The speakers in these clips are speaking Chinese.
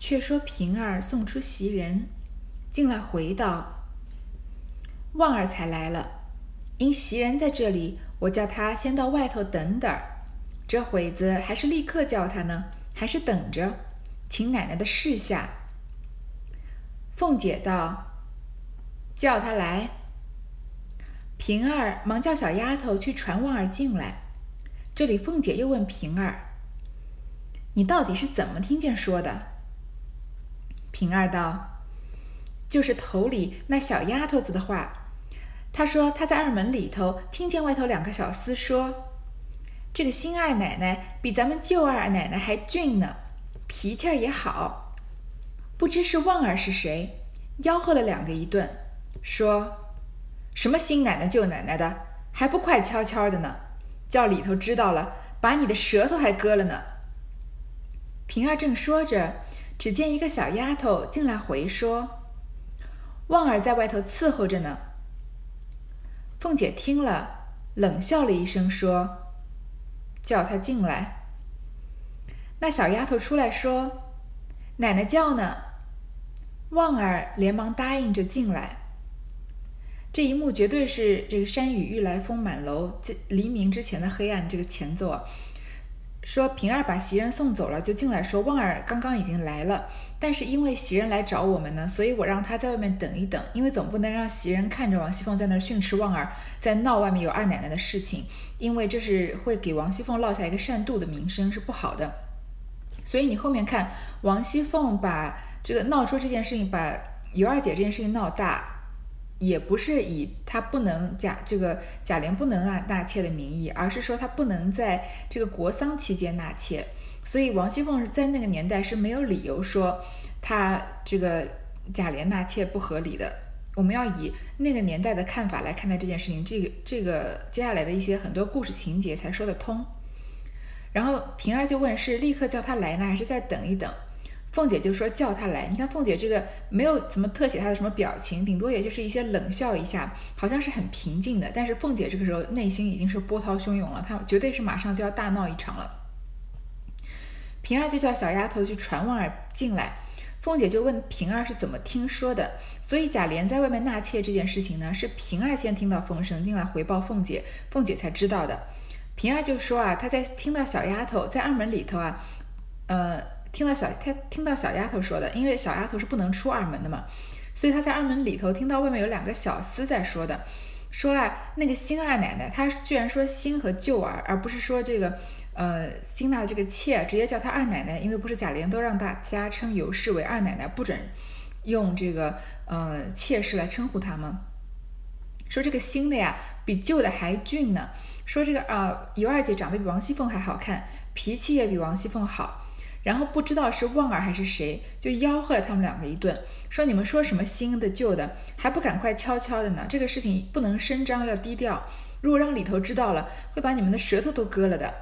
却说平儿送出袭人，进来回道：“旺儿才来了，因袭人在这里，我叫他先到外头等等。这会子还是立刻叫他呢，还是等着，请奶奶的示下。”凤姐道：“叫他来。”平儿忙叫小丫头去传旺儿进来。这里凤姐又问平儿：“你到底是怎么听见说的？”平儿道：“就是头里那小丫头子的话。她说她在二门里头听见外头两个小厮说，这个新二奶奶比咱们旧二奶奶还俊呢，脾气儿也好。不知是旺儿是谁，吆喝了两个一顿，说。”什么新奶奶旧奶奶的，还不快悄悄的呢？叫里头知道了，把你的舌头还割了呢。平儿正说着，只见一个小丫头进来回说：“旺儿在外头伺候着呢。”凤姐听了，冷笑了一声，说：“叫她进来。”那小丫头出来说：“奶奶叫呢。”旺儿连忙答应着进来。这一幕绝对是这个山雨欲来风满楼，这黎明之前的黑暗。这个前奏啊，说平儿把袭人送走了，就进来说旺儿刚刚已经来了，但是因为袭人来找我们呢，所以我让他在外面等一等，因为总不能让袭人看着王熙凤在那儿训斥旺儿，在闹外面有二奶奶的事情，因为这是会给王熙凤落下一个善妒的名声，是不好的。所以你后面看王熙凤把这个闹出这件事情，把尤二姐这件事情闹大。也不是以他不能贾这个贾琏不能纳纳妾的名义，而是说他不能在这个国丧期间纳妾，所以王熙凤在那个年代是没有理由说他这个贾琏纳妾不合理的。我们要以那个年代的看法来看待这件事情，这个这个接下来的一些很多故事情节才说得通。然后平儿就问是立刻叫他来呢，还是再等一等？凤姐就说叫他来，你看凤姐这个没有怎么特写她的什么表情，顶多也就是一些冷笑一下，好像是很平静的。但是凤姐这个时候内心已经是波涛汹涌了，她绝对是马上就要大闹一场了。平儿就叫小丫头去传旺儿进来，凤姐就问平儿是怎么听说的。所以贾琏在外面纳妾这件事情呢，是平儿先听到风声进来回报凤姐，凤姐才知道的。平儿就说啊，她在听到小丫头在二门里头啊，呃。听到小他听到小丫头说的，因为小丫头是不能出二门的嘛，所以他在二门里头听到外面有两个小厮在说的，说啊那个新二奶奶，她居然说新和旧儿，而不是说这个呃新纳的这个妾，直接叫她二奶奶，因为不是贾琏都让大家称尤氏为二奶奶，不准用这个呃妾室来称呼她吗？说这个新的呀比旧的还俊呢，说这个啊尤二姐长得比王熙凤还好看，脾气也比王熙凤好。然后不知道是旺儿还是谁，就吆喝了他们两个一顿，说你们说什么新的旧的，还不赶快悄悄的呢？这个事情不能声张，要低调。如果让里头知道了，会把你们的舌头都割了的。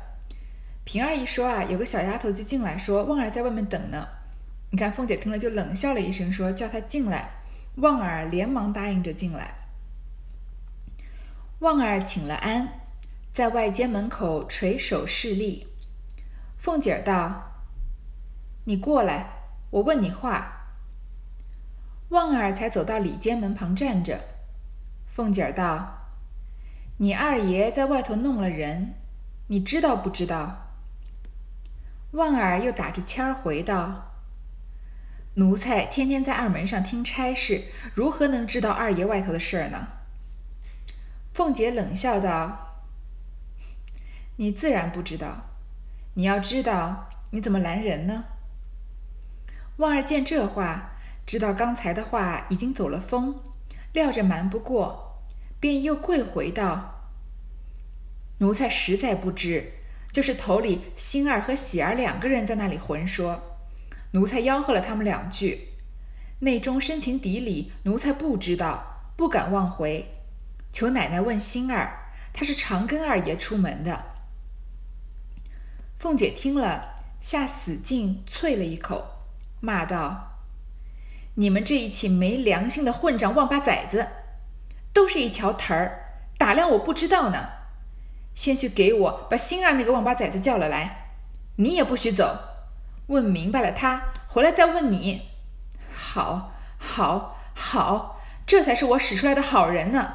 平儿一说啊，有个小丫头就进来说，旺儿在外面等呢。你看凤姐听了就冷笑了一声，说叫她进来。旺儿连忙答应着进来。旺儿请了安，在外间门口垂手侍立。凤姐儿道。你过来，我问你话。旺儿才走到里间门旁站着。凤姐儿道：“你二爷在外头弄了人，你知道不知道？”旺儿又打着签儿回道：“奴才天天在二门上听差事，如何能知道二爷外头的事儿呢？”凤姐冷笑道：“你自然不知道，你要知道，你怎么拦人呢？”旺儿见这话，知道刚才的话已经走了风，料着瞒不过，便又跪回道：“奴才实在不知，就是头里星儿和喜儿两个人在那里混说，奴才吆喝了他们两句，内中深情底里，奴才不知道，不敢妄回，求奶奶问星儿，她是常跟二爷出门的。”凤姐听了，下死劲啐了一口。骂道：“你们这一起没良心的混账王八崽子，都是一条藤儿，打量我不知道呢。先去给我把星儿那个王八崽子叫了来，你也不许走。问明白了他，回来再问你。好，好，好，这才是我使出来的好人呢。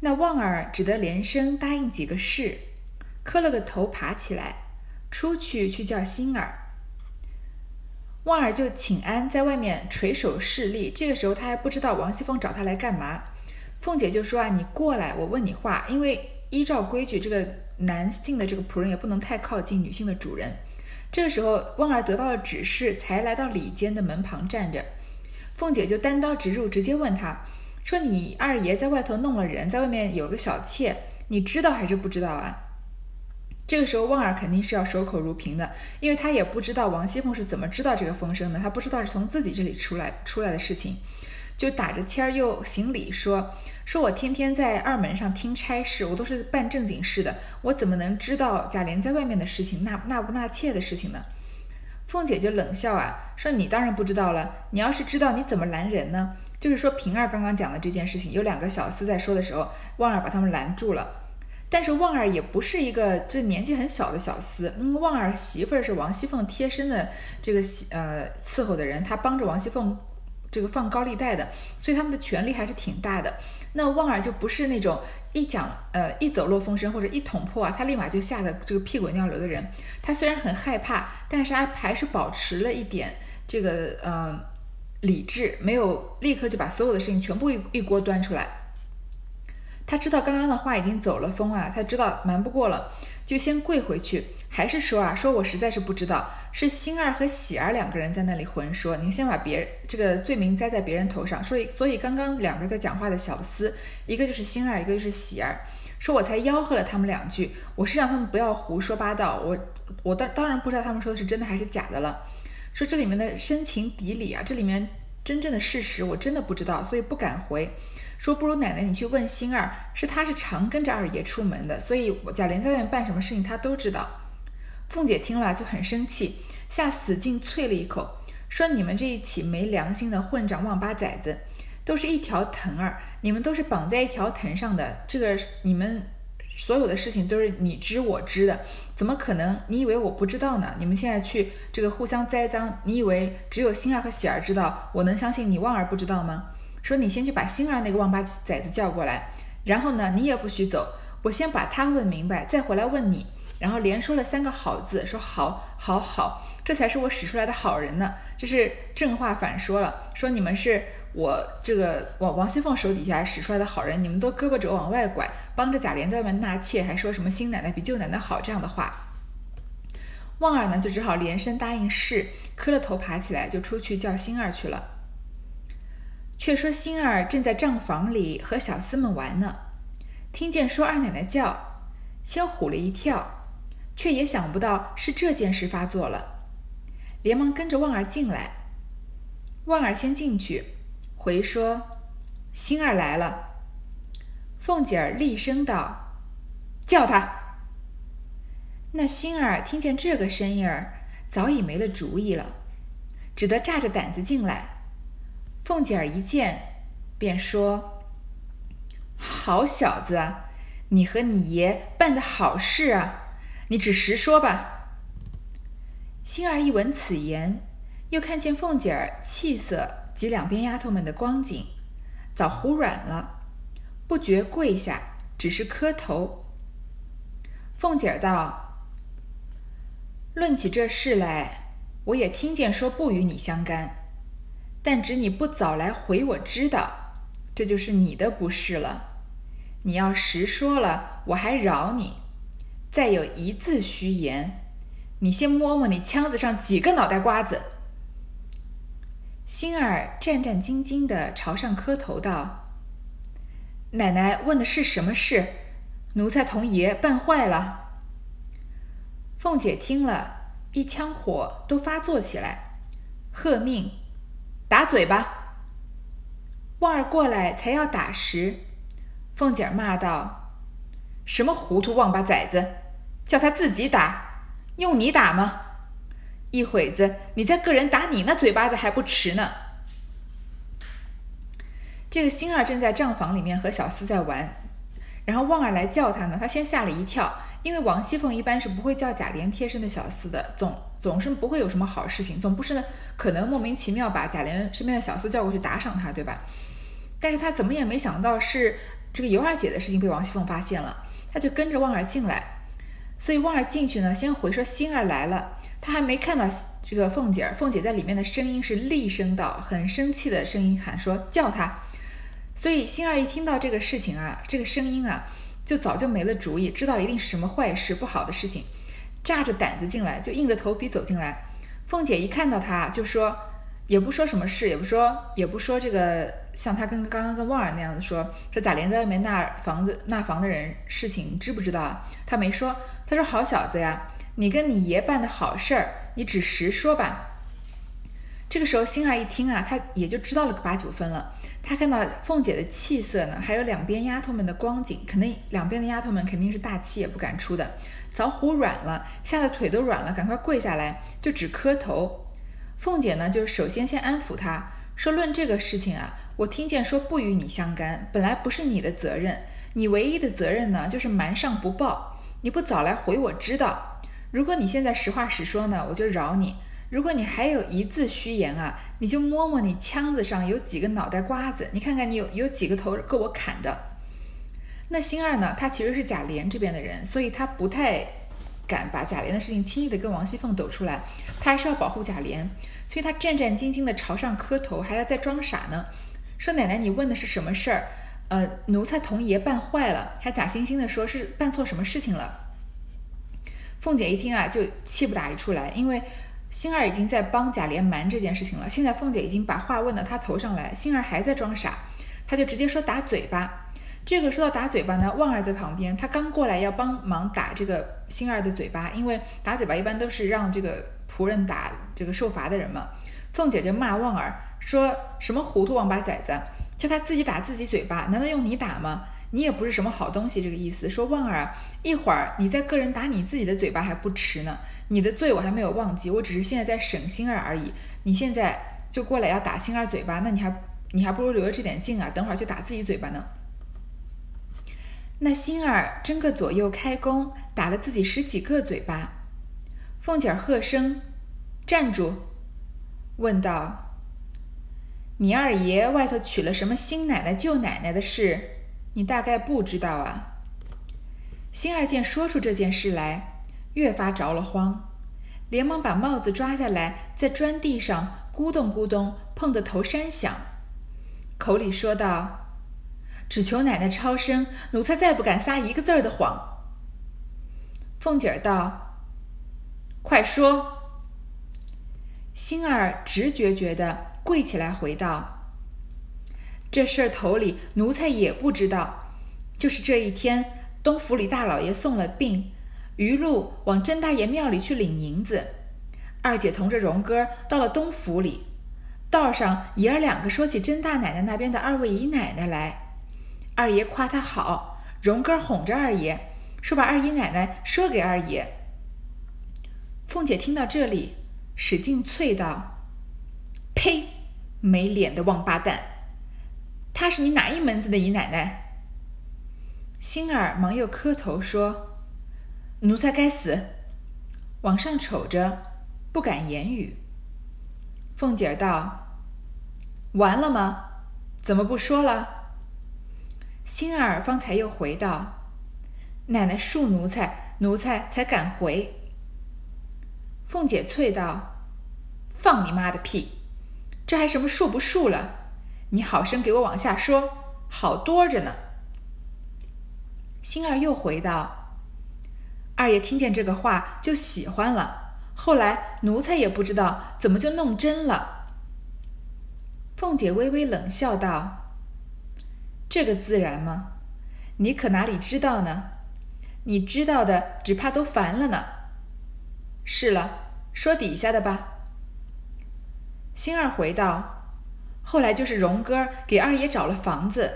那旺儿只得连声答应几个是，磕了个头，爬起来，出去去叫星儿。旺儿就请安在外面垂手侍立。这个时候他还不知道王熙凤找他来干嘛。凤姐就说啊，你过来，我问你话。因为依照规矩，这个男性的这个仆人也不能太靠近女性的主人。这个时候，旺儿得到了指示，才来到里间的门旁站着。凤姐就单刀直入，直接问他说：“你二爷在外头弄了人，在外面有个小妾，你知道还是不知道啊？”这个时候，旺儿肯定是要守口如瓶的，因为他也不知道王熙凤是怎么知道这个风声的，他不知道是从自己这里出来出来的事情，就打着签儿又行礼说：“说我天天在二门上听差事，我都是办正经事的，我怎么能知道贾琏在外面的事情，纳纳不纳妾的事情呢？”凤姐就冷笑啊，说：“你当然不知道了，你要是知道，你怎么拦人呢？就是说平儿刚刚讲的这件事情，有两个小厮在说的时候，旺儿把他们拦住了。”但是旺儿也不是一个就年纪很小的小厮，嗯，旺儿媳妇儿是王熙凤贴身的这个呃伺候的人，他帮着王熙凤这个放高利贷的，所以他们的权力还是挺大的。那旺儿就不是那种一讲呃一走漏风声或者一捅破啊，他立马就吓得这个屁滚尿流的人。他虽然很害怕，但是他还是保持了一点这个呃理智，没有立刻就把所有的事情全部一一锅端出来。他知道刚刚的话已经走了风啊，他知道瞒不过了，就先跪回去，还是说啊，说我实在是不知道，是星儿和喜儿两个人在那里混说，您先把别这个罪名栽在别人头上，所以所以刚刚两个在讲话的小厮，一个就是星儿，一个就是喜儿，说我才吆喝了他们两句，我是让他们不要胡说八道，我我当当然不知道他们说的是真的还是假的了，说这里面的深情底里啊，这里面真正的事实我真的不知道，所以不敢回。说不如奶奶你去问星儿，是他是常跟着二爷出门的，所以贾琏在外面办什么事情他都知道。凤姐听了就很生气，下死劲啐了一口，说你们这一起没良心的混账王八崽子，都是一条藤儿，你们都是绑在一条藤上的，这个你们所有的事情都是你知我知的，怎么可能？你以为我不知道呢？你们现在去这个互相栽赃，你以为只有星儿和喜儿知道，我能相信你旺儿不知道吗？说你先去把星儿那个王八崽子叫过来，然后呢，你也不许走，我先把他问明白，再回来问你。然后连说了三个好字，说好，好，好，这才是我使出来的好人呢。就是正话反说了，说你们是我这个王王熙凤手底下使出来的好人，你们都胳膊肘往外拐，帮着贾琏在外面纳妾，还说什么新奶奶比旧奶奶好这样的话。旺儿呢，就只好连声答应是，磕了头爬起来就出去叫星儿去了。却说星儿正在账房里和小厮们玩呢，听见说二奶奶叫，先唬了一跳，却也想不到是这件事发作了，连忙跟着旺儿进来。旺儿先进去，回说：“星儿来了。”凤姐儿厉声道：“叫他。”那星儿听见这个声音儿，早已没了主意了，只得炸着胆子进来。凤姐儿一见，便说：“好小子，你和你爷办的好事啊！你只实说吧。”星儿一闻此言，又看见凤姐儿气色及两边丫头们的光景，早胡软了，不觉跪下，只是磕头。凤姐儿道：“论起这事来，我也听见说不与你相干。”但只你不早来回我知道，这就是你的不是了。你要实说了，我还饶你；再有一字虚言，你先摸摸你腔子上几个脑袋瓜子。星儿战战兢兢地朝上磕头道：“奶奶问的是什么事？奴才同爷办坏了。”凤姐听了一腔火都发作起来，喝命。打嘴巴！旺儿过来才要打时，凤姐儿骂道：“什么糊涂王八崽子，叫他自己打，用你打吗？一会子你再个人打你那嘴巴子还不迟呢。”这个星儿正在账房里面和小厮在玩，然后旺儿来叫他呢，他先吓了一跳，因为王熙凤一般是不会叫贾琏贴身的小厮的，总总是不会有什么好事情，总不是呢可能莫名其妙把贾琏身边的小厮叫过去打赏他，对吧？但是他怎么也没想到是这个尤二姐的事情被王熙凤发现了，他就跟着旺儿进来。所以旺儿进去呢，先回说星儿来了，他还没看到这个凤姐儿，凤姐在里面的声音是厉声道，很生气的声音喊说叫他。所以星儿一听到这个事情啊，这个声音啊，就早就没了主意，知道一定是什么坏事、不好的事情，炸着胆子进来，就硬着头皮走进来。凤姐一看到他，就说，也不说什么事，也不说，也不说这个，像他跟刚刚跟旺儿那样子说，说贾琏在外面纳房子纳房的人事情，知不知道啊？他没说，他说好小子呀，你跟你爷办的好事儿，你只实说吧。这个时候星儿一听啊，他也就知道了个八九分了。他看到凤姐的气色呢，还有两边丫头们的光景，肯定两边的丫头们肯定是大气也不敢出的，早唬软了，吓得腿都软了，赶快跪下来就只磕头。凤姐呢，就首先先安抚他说：“论这个事情啊，我听见说不与你相干，本来不是你的责任，你唯一的责任呢，就是瞒上不报，你不早来回我知道。如果你现在实话实说呢，我就饶你。”如果你还有一字虚言啊，你就摸摸你腔子上有几个脑袋瓜子，你看看你有有几个头够我砍的。那星儿呢，他其实是贾琏这边的人，所以他不太敢把贾琏的事情轻易的跟王熙凤抖出来，他还是要保护贾琏，所以他战战兢兢的朝上磕头，还要再装傻呢，说奶奶你问的是什么事儿？呃，奴才童爷办坏了，还假惺惺的说是办错什么事情了。凤姐一听啊，就气不打一处来，因为。星儿已经在帮贾琏瞒这件事情了，现在凤姐已经把话问到他头上来，星儿还在装傻，他就直接说打嘴巴。这个说到打嘴巴呢，旺儿在旁边，他刚过来要帮忙打这个星儿的嘴巴，因为打嘴巴一般都是让这个仆人打这个受罚的人嘛。凤姐就骂旺儿说什么糊涂王八崽子，叫他自己打自己嘴巴，难道用你打吗？你也不是什么好东西，这个意思。说旺儿，一会儿你再个人打你自己的嘴巴还不迟呢。你的罪我还没有忘记，我只是现在在审星儿而已。你现在就过来要打星儿嘴巴，那你还你还不如留着这点劲啊，等会儿就打自己嘴巴呢。那星儿争个左右开弓，打了自己十几个嘴巴。凤姐儿喝声站住，问道：“你二爷外头娶了什么新奶奶舅奶奶的事，你大概不知道啊？”星儿见说出这件事来。越发着了慌，连忙把帽子抓下来，在砖地上咕咚咕咚碰得头山响，口里说道：“只求奶奶超生，奴才再不敢撒一个字儿的谎。”凤姐儿道：“快说。”星儿直觉觉的跪起来回道：“这事儿头里奴才也不知道，就是这一天，东府里大老爷送了病。”余禄往甄大爷庙里去领银子，二姐同着荣哥到了东府里，道上爷儿两个说起甄大奶奶那边的二位姨奶奶来，二爷夸她好，荣哥哄着二爷说把二姨奶奶说给二爷。凤姐听到这里，使劲啐道：“呸！没脸的王八蛋！她是你哪一门子的姨奶奶？”星儿忙又磕头说。奴才该死，往上瞅着，不敢言语。凤姐儿道：“完了吗？怎么不说了？”星儿方才又回道：“奶奶恕奴才，奴才才敢回。”凤姐啐道：“放你妈的屁！这还什么恕不恕了？你好生给我往下说，好多着呢。”星儿又回道。二爷听见这个话就喜欢了，后来奴才也不知道怎么就弄真了。凤姐微微冷笑道：“这个自然吗？你可哪里知道呢？你知道的只怕都烦了呢。是了，说底下的吧。”星儿回道：“后来就是荣哥给二爷找了房子。”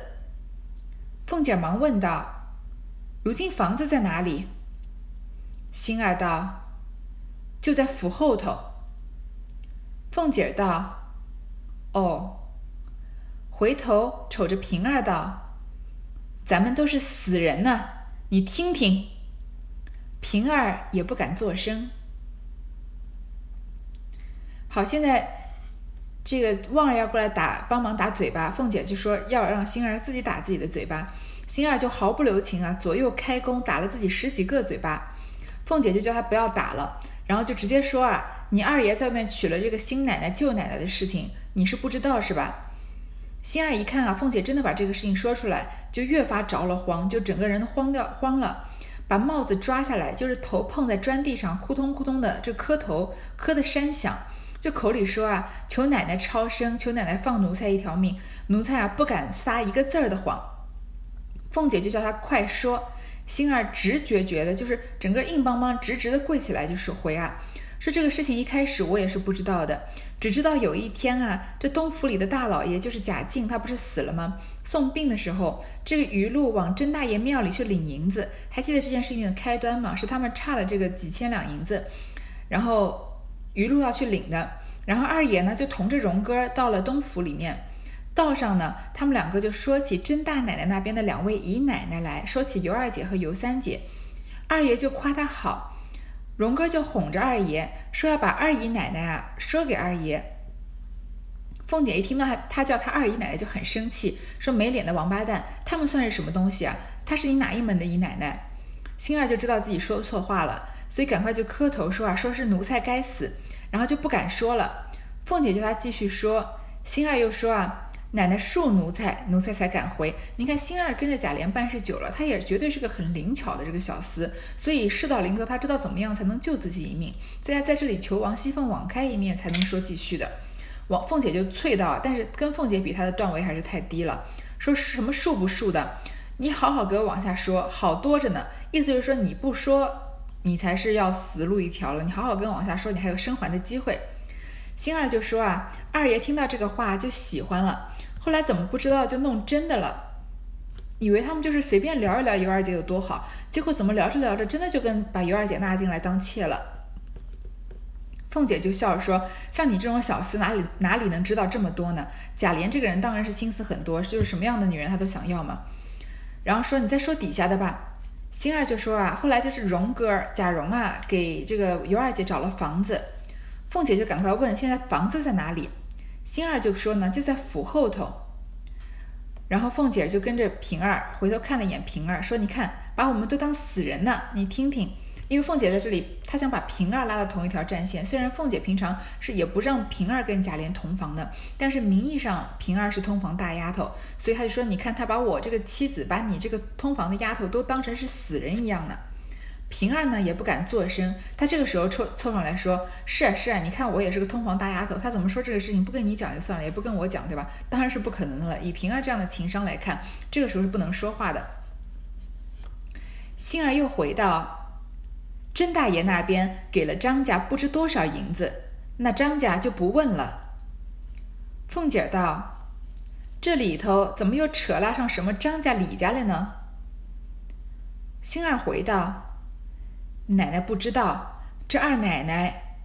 凤姐忙问道：“如今房子在哪里？”星儿道：“就在府后头。”凤姐道：“哦。”回头瞅着平儿道：“咱们都是死人呢，你听听。”平儿也不敢作声。好，现在这个旺儿要过来打帮忙打嘴巴，凤姐就说要让星儿自己打自己的嘴巴，星儿就毫不留情啊，左右开弓打了自己十几个嘴巴。凤姐就叫他不要打了，然后就直接说啊，你二爷在外面娶了这个新奶奶、舅奶奶的事情，你是不知道是吧？星儿一看啊，凤姐真的把这个事情说出来，就越发着了慌，就整个人都慌掉慌了，把帽子抓下来，就是头碰在砖地上，扑通扑通的这磕头，磕的山响，就口里说啊，求奶奶超生，求奶奶放奴才一条命，奴才啊不敢撒一个字儿的谎。凤姐就叫他快说。星儿直觉觉得就是整个硬邦邦、直直的跪起来，就是回啊，说这个事情一开始我也是不知道的，只知道有一天啊，这东府里的大老爷就是贾敬，他不是死了吗？送殡的时候，这个余禄往甄大爷庙里去领银子，还记得这件事情的开端吗？是他们差了这个几千两银子，然后余禄要去领的，然后二爷呢就同着荣哥到了东府里面。道上呢，他们两个就说起甄大奶奶那边的两位姨奶奶来说起尤二姐和尤三姐，二爷就夸她好，荣哥就哄着二爷说要把二姨奶奶啊说给二爷。凤姐一听到他他叫他二姨奶奶就很生气，说没脸的王八蛋，他们算是什么东西啊？他是你哪一门的姨奶奶？星儿就知道自己说错话了，所以赶快就磕头说啊，说是奴才该死，然后就不敢说了。凤姐叫他继续说，星儿又说啊。奶奶恕奴才，奴才才敢回。你看，星儿跟着贾琏办事久了，他也绝对是个很灵巧的这个小厮，所以事到临头，他知道怎么样才能救自己一命，所以他在这里求王熙凤网开一面，才能说继续的。王凤姐就啐道：“但是跟凤姐比，她的段位还是太低了。说什么恕不恕的，你好好给我往下说，好多着呢。意思就是说，你不说，你才是要死路一条了。你好好跟我往下说，你还有生还的机会。”星儿就说啊，二爷听到这个话就喜欢了。后来怎么不知道就弄真的了？以为他们就是随便聊一聊尤二姐有多好，结果怎么聊着聊着，真的就跟把尤二姐纳进来当妾了。凤姐就笑着说：“像你这种小厮，哪里哪里能知道这么多呢？贾琏这个人当然是心思很多，就是什么样的女人他都想要嘛。”然后说：“你再说底下的吧。”星儿就说：“啊，后来就是荣哥贾蓉啊，给这个尤二姐找了房子。”凤姐就赶快问：“现在房子在哪里？”星儿就说呢，就在府后头。然后凤姐就跟着平儿回头看了一眼平儿，说：“你看，把我们都当死人呢。你听听，因为凤姐在这里，她想把平儿拉到同一条战线。虽然凤姐平常是也不让平儿跟贾琏同房的，但是名义上平儿是通房大丫头，所以她就说：你看，她把我这个妻子，把你这个通房的丫头都当成是死人一样的。”平儿呢也不敢作声，她这个时候凑凑上来说：“是啊是啊，你看我也是个通房大丫头，她怎么说这个事情不跟你讲就算了，也不跟我讲，对吧？当然是不可能的了。以平儿这样的情商来看，这个时候是不能说话的。”星儿又回到甄大爷那边，给了张家不知多少银子，那张家就不问了。凤姐道：“这里头怎么又扯拉上什么张家李家了呢？”星儿回道。奶奶不知道，这二奶奶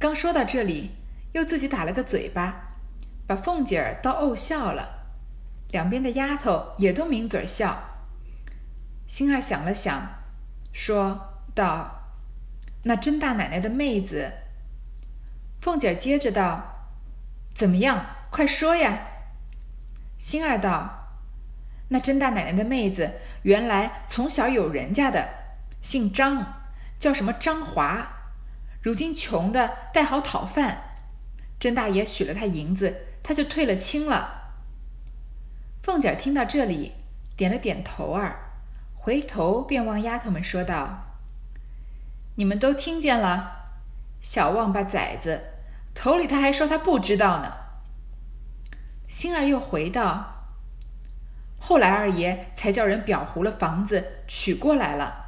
刚说到这里，又自己打了个嘴巴，把凤姐儿倒怄笑了。两边的丫头也都抿嘴笑。星儿想了想，说道：“那甄大奶奶的妹子。”凤姐接着道：“怎么样？快说呀！”星儿道：“那甄大奶奶的妹子，原来从小有人家的，姓张。”叫什么张华，如今穷的带好讨饭，甄大爷许了他银子，他就退了亲了。凤姐听到这里，点了点头儿，回头便望丫头们说道：“你们都听见了，小王八崽子，头里他还说他不知道呢。”星儿又回道：“后来二爷才叫人裱糊了房子，娶过来了。”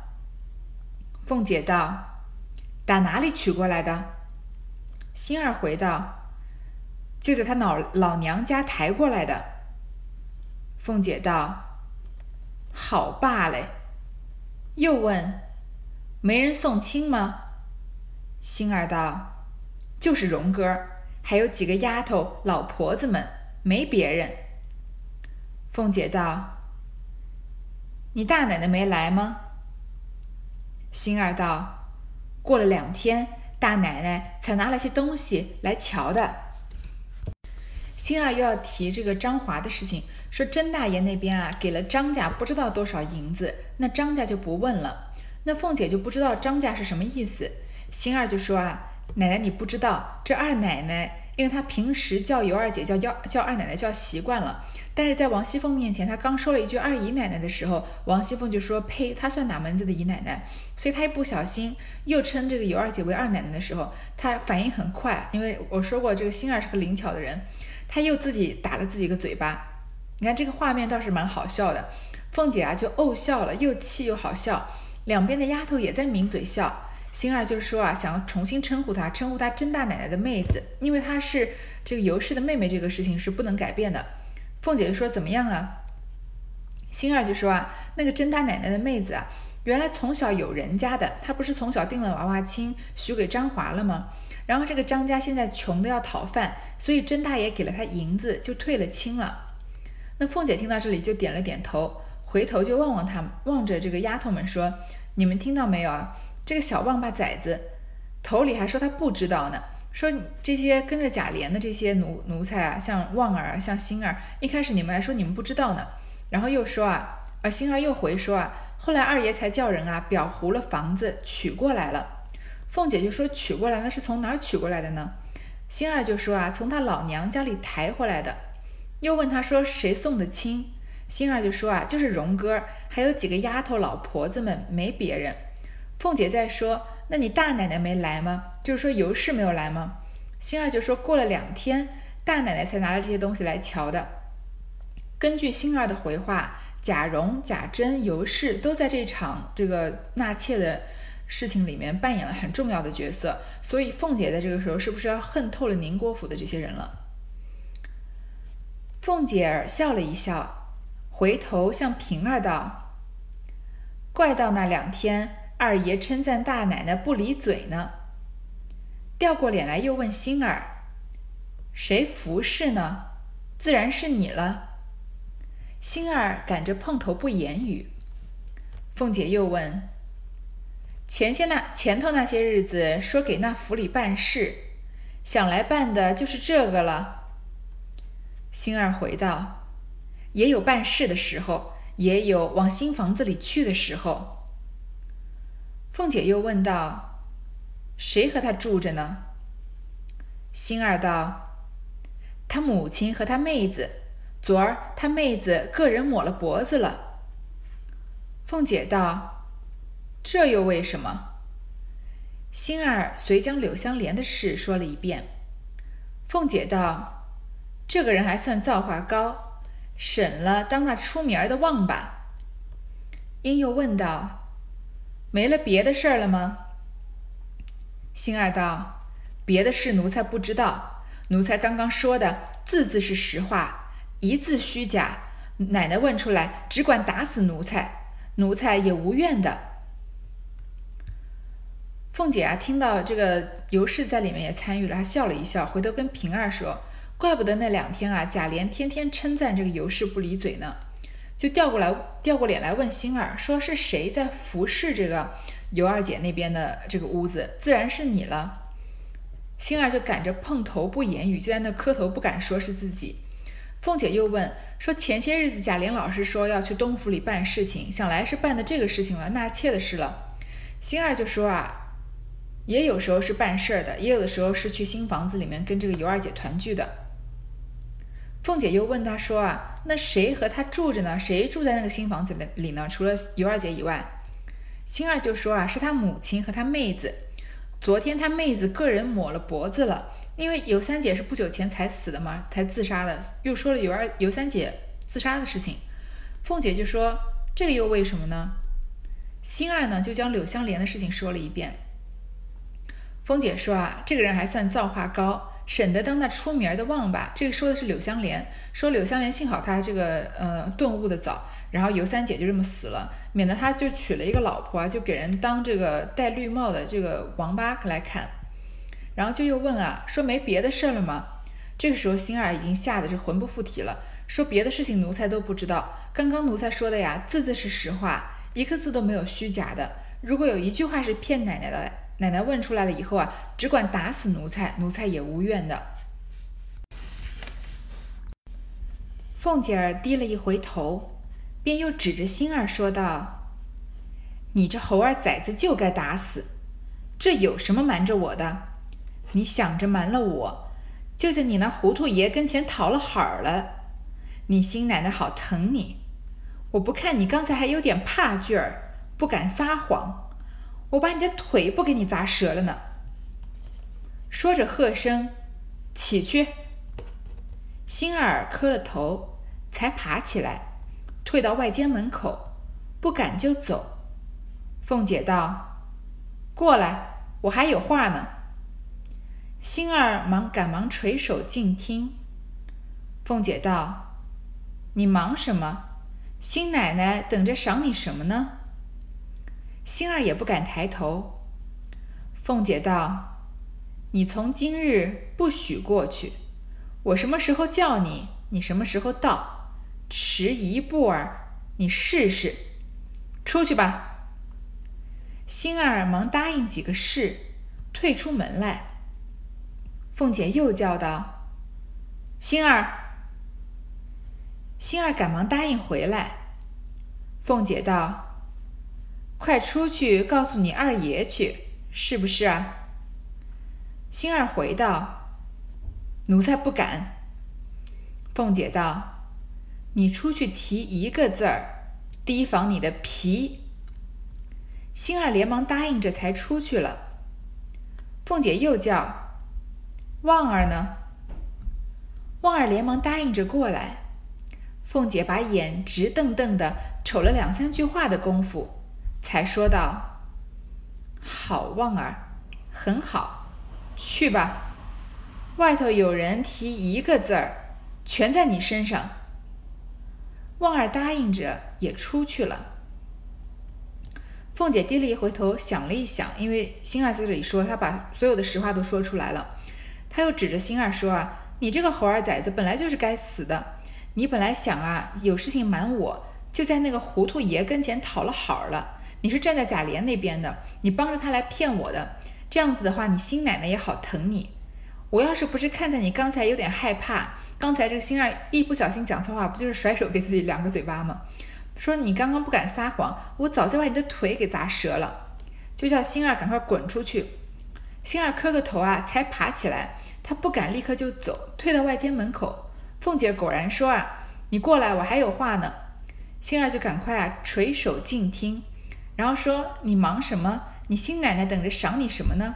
凤姐道：“打哪里取过来的？”星儿回道：“就在他老老娘家抬过来的。”凤姐道：“好罢嘞。”又问：“没人送亲吗？”星儿道：“就是荣哥，还有几个丫头、老婆子们，没别人。”凤姐道：“你大奶奶没来吗？”星儿道：“过了两天，大奶奶才拿了些东西来瞧的。星儿又要提这个张华的事情，说甄大爷那边啊给了张家不知道多少银子，那张家就不问了。那凤姐就不知道张家是什么意思。星儿就说啊，奶奶你不知道，这二奶奶。因为她平时叫尤二姐叫幺叫二奶奶叫习惯了，但是在王熙凤面前，她刚说了一句二姨奶奶的时候，王熙凤就说呸，她算哪门子的姨奶奶？所以她一不小心又称这个尤二姐为二奶奶的时候，她反应很快，因为我说过这个星儿是个灵巧的人，她又自己打了自己一个嘴巴。你看这个画面倒是蛮好笑的，凤姐啊就哦笑了，又气又好笑，两边的丫头也在抿嘴笑。星儿就说啊，想要重新称呼她，称呼她甄大奶奶的妹子，因为她是这个尤氏的妹妹，这个事情是不能改变的。凤姐就说怎么样啊？星儿就说啊，那个甄大奶奶的妹子啊，原来从小有人家的，她不是从小定了娃娃亲，许给张华了吗？然后这个张家现在穷的要讨饭，所以甄大爷给了她银子，就退了亲了。那凤姐听到这里就点了点头，回头就望望他，望着这个丫头们说：“你们听到没有啊？”这个小旺把崽子头里还说他不知道呢，说这些跟着贾琏的这些奴奴才啊，像旺儿啊，像星儿，一开始你们还说你们不知道呢，然后又说啊，呃，星儿又回说啊，后来二爷才叫人啊，裱糊了房子娶过来了。凤姐就说娶过来那是从哪儿娶过来的呢？星儿就说啊，从他老娘家里抬回来的。又问他说谁送的亲？星儿就说啊，就是荣哥，还有几个丫头老婆子们，没别人。凤姐在说：“那你大奶奶没来吗？就是说尤氏没有来吗？”星儿就说：“过了两天，大奶奶才拿了这些东西来瞧的。”根据星儿的回话，贾蓉、贾珍、尤氏都在这场这个纳妾的事情里面扮演了很重要的角色，所以凤姐在这个时候是不是要恨透了宁国府的这些人了？凤姐儿笑了一笑，回头向平儿道：“怪到那两天。”二爷称赞大奶奶不离嘴呢，掉过脸来又问星儿：“谁服侍呢？自然是你了。”星儿赶着碰头不言语。凤姐又问：“前些那前头那些日子说给那府里办事，想来办的就是这个了。”星儿回道：“也有办事的时候，也有往新房子里去的时候。”凤姐又问道：“谁和他住着呢？”星儿道：“他母亲和他妹子。昨儿他妹子个人抹了脖子了。”凤姐道：“这又为什么？”星儿遂将柳香莲的事说了一遍。凤姐道：“这个人还算造化高，审了当那出名儿的旺吧。”因又问道。没了别的事儿了吗？星儿道：“别的事奴才不知道，奴才刚刚说的字字是实话，一字虚假。奶奶问出来，只管打死奴才，奴才也无怨的。”凤姐啊，听到这个尤氏在里面也参与了，她笑了一笑，回头跟平儿说：“怪不得那两天啊，贾琏天天称赞这个尤氏不离嘴呢。”就调过来，调过脸来问星儿，说是谁在服侍这个尤二姐那边的这个屋子？自然是你了。星儿就赶着碰头不言语，就在那磕头，不敢说是自己。凤姐又问说：前些日子贾琏老师说要去东府里办事情，想来是办的这个事情了，纳妾的事了。星儿就说啊，也有时候是办事儿的，也有的时候是去新房子里面跟这个尤二姐团聚的。凤姐又问他说：“啊，那谁和他住着呢？谁住在那个新房子里呢？除了尤二姐以外。”星儿就说：“啊，是他母亲和他妹子。昨天他妹子个人抹了脖子了，因为尤三姐是不久前才死的嘛，才自杀的。又说了尤二尤三姐自杀的事情。凤姐就说：这个又为什么呢？星儿呢就将柳香莲的事情说了一遍。凤姐说：啊，这个人还算造化高。”省得当那出名的旺吧，这个说的是柳香莲，说柳香莲幸好她这个呃顿悟的早，然后尤三姐就这么死了，免得她就娶了一个老婆啊，就给人当这个戴绿帽的这个王八来看，然后就又问啊，说没别的事儿了吗？这个时候星儿已经吓得是魂不附体了，说别的事情奴才都不知道，刚刚奴才说的呀，字字是实话，一个字都没有虚假的，如果有一句话是骗奶奶的，奶奶问出来了以后啊，只管打死奴才，奴才也无怨的。凤姐儿低了一回头，便又指着星儿说道：“你这猴儿崽子就该打死，这有什么瞒着我的？你想着瞒了我，就在你那糊涂爷跟前讨了好了。你新奶奶好疼你，我不看你刚才还有点怕劲儿，不敢撒谎，我把你的腿不给你砸折了呢。”说着喝声：“起去！”星儿磕了头。才爬起来，退到外间门口，不敢就走。凤姐道：“过来，我还有话呢。”星儿忙赶忙垂手静听。凤姐道：“你忙什么？新奶奶等着赏你什么呢？”星儿也不敢抬头。凤姐道：“你从今日不许过去，我什么时候叫你，你什么时候到。”迟一步儿，你试试，出去吧。星儿忙答应几个是，退出门来。凤姐又叫道：“星儿！”星儿赶忙答应回来。凤姐道：“快出去告诉你二爷去，是不是啊？”星儿回道：“奴才不敢。”凤姐道。你出去提一个字儿，提防你的皮。星儿连忙答应着，才出去了。凤姐又叫：“旺儿呢？”旺儿连忙答应着过来。凤姐把眼直瞪瞪的瞅了两三句话的功夫，才说道：“好，旺儿，很好，去吧。外头有人提一个字儿，全在你身上。”旺儿答应着，也出去了。凤姐低了一回头，想了一想，因为星儿在这里说，她把所有的实话都说出来了。她又指着星儿说：“啊，你这个猴儿崽子，本来就是该死的。你本来想啊，有事情瞒我，就在那个糊涂爷跟前讨了好了。你是站在贾琏那边的，你帮着他来骗我的。这样子的话，你新奶奶也好疼你。我要是不是看在你刚才有点害怕。”刚才这个星儿一不小心讲错话，不就是甩手给自己两个嘴巴吗？说你刚刚不敢撒谎，我早就把你的腿给砸折了。就叫星儿赶快滚出去。星儿磕个头啊，才爬起来。他不敢立刻就走，退到外间门口。凤姐果然说啊，你过来，我还有话呢。星儿就赶快啊垂手静听，然后说你忙什么？你新奶奶等着赏你什么呢？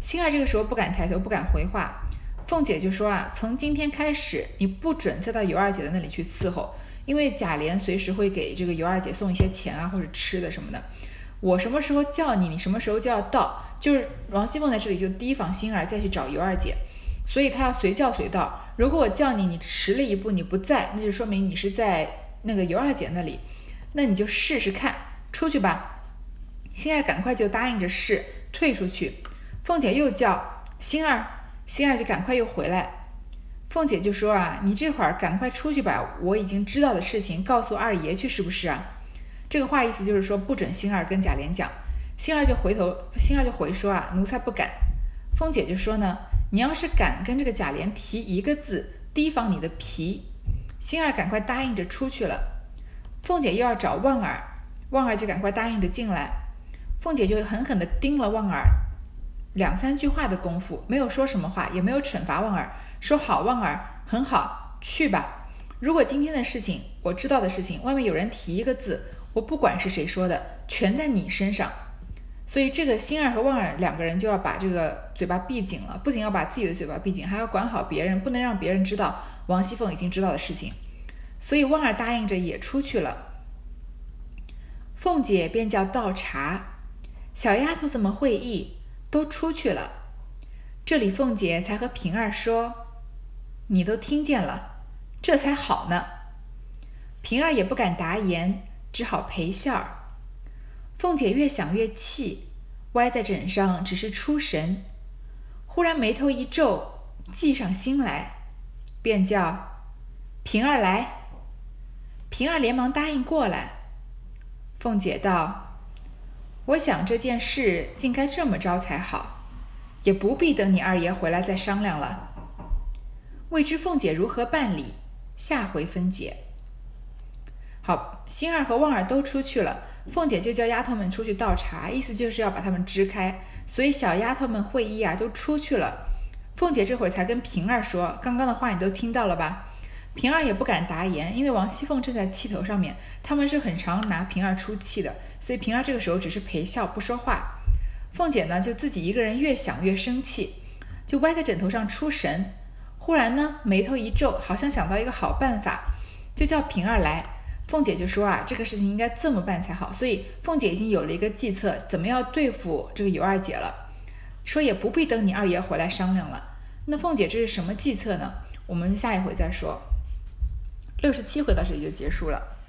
星儿这个时候不敢抬头，不敢回话。凤姐就说啊，从今天开始，你不准再到尤二姐的那里去伺候，因为贾琏随时会给这个尤二姐送一些钱啊，或者吃的什么的。我什么时候叫你，你什么时候就要到。就是王熙凤在这里就提防心儿再去找尤二姐，所以她要随叫随到。如果我叫你，你迟了一步，你不在，那就说明你是在那个尤二姐那里，那你就试试看，出去吧。心儿赶快就答应着是，退出去。凤姐又叫心儿。星儿就赶快又回来，凤姐就说啊，你这会儿赶快出去把我已经知道的事情告诉二爷去，是不是啊？这个话意思就是说不准星儿跟贾琏讲。星儿就回头，星儿就回说啊，奴才不敢。凤姐就说呢，你要是敢跟这个贾琏提一个字，提防你的皮。星儿赶快答应着出去了。凤姐又要找旺儿，旺儿就赶快答应着进来。凤姐就狠狠地盯了旺儿。两三句话的功夫，没有说什么话，也没有惩罚旺儿，说好旺儿很好，去吧。如果今天的事情我知道的事情，外面有人提一个字，我不管是谁说的，全在你身上。所以这个心儿和旺儿两个人就要把这个嘴巴闭紧了，不仅要把自己的嘴巴闭紧，还要管好别人，不能让别人知道王熙凤已经知道的事情。所以旺儿答应着也出去了。凤姐便叫倒茶，小丫头怎么会意？都出去了，这里凤姐才和平儿说：“你都听见了，这才好呢。”平儿也不敢答言，只好陪笑。凤姐越想越气，歪在枕上，只是出神。忽然眉头一皱，计上心来，便叫平儿来。平儿连忙答应过来。凤姐道：“我想这件事竟该这么着才好，也不必等你二爷回来再商量了。未知凤姐如何办理，下回分解。好，星儿和旺儿都出去了，凤姐就叫丫头们出去倒茶，意思就是要把他们支开。所以小丫头们会意啊，都出去了。凤姐这会儿才跟平儿说：“刚刚的话你都听到了吧？”平儿也不敢答言，因为王熙凤正在气头上面，他们是很常拿平儿出气的，所以平儿这个时候只是陪笑不说话。凤姐呢，就自己一个人越想越生气，就歪在枕头上出神。忽然呢，眉头一皱，好像想到一个好办法，就叫平儿来。凤姐就说啊，这个事情应该这么办才好。所以凤姐已经有了一个计策，怎么样对付这个尤二姐了。说也不必等你二爷回来商量了。那凤姐这是什么计策呢？我们下一回再说。六十七回到这里就结束了。